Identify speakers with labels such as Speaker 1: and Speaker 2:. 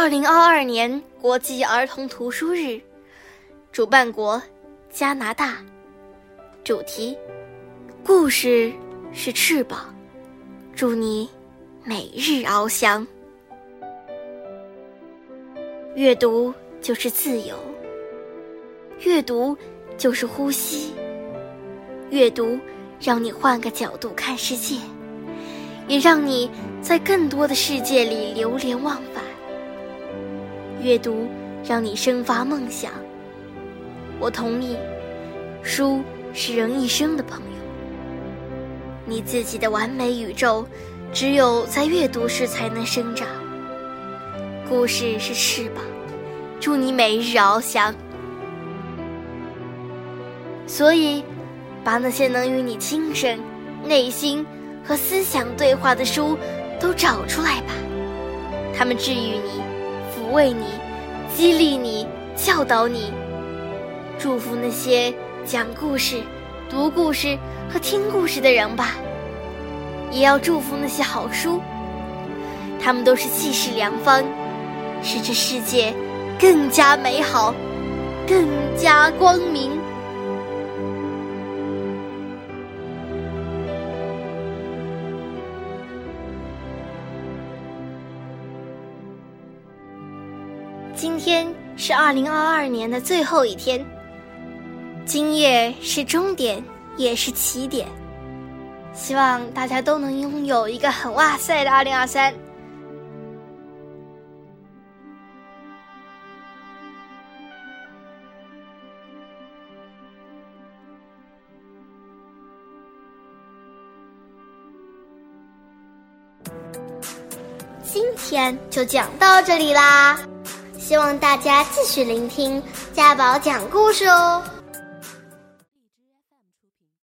Speaker 1: 二零二二年国际儿童图书日，主办国加拿大，主题故事是翅膀，祝你每日翱翔。阅读就是自由，阅读就是呼吸，阅读让你换个角度看世界。也让你在更多的世界里流连忘返。阅读让你生发梦想。我同意，书是人一生的朋友。你自己的完美宇宙，只有在阅读时才能生长。故事是翅膀，祝你每日翱翔。所以，把那些能与你精神、内心。和思想对话的书，都找出来吧。他们治愈你，为你，激励你，教导你。祝福那些讲故事、读故事和听故事的人吧。也要祝福那些好书，他们都是济世良方，使这世界更加美好，更加光明。今天是二零二二年的最后一天，今夜是终点，也是起点。希望大家都能拥有一个很哇塞的二零二三。今天就讲到这里啦。希望大家继续聆听家宝讲故事哦。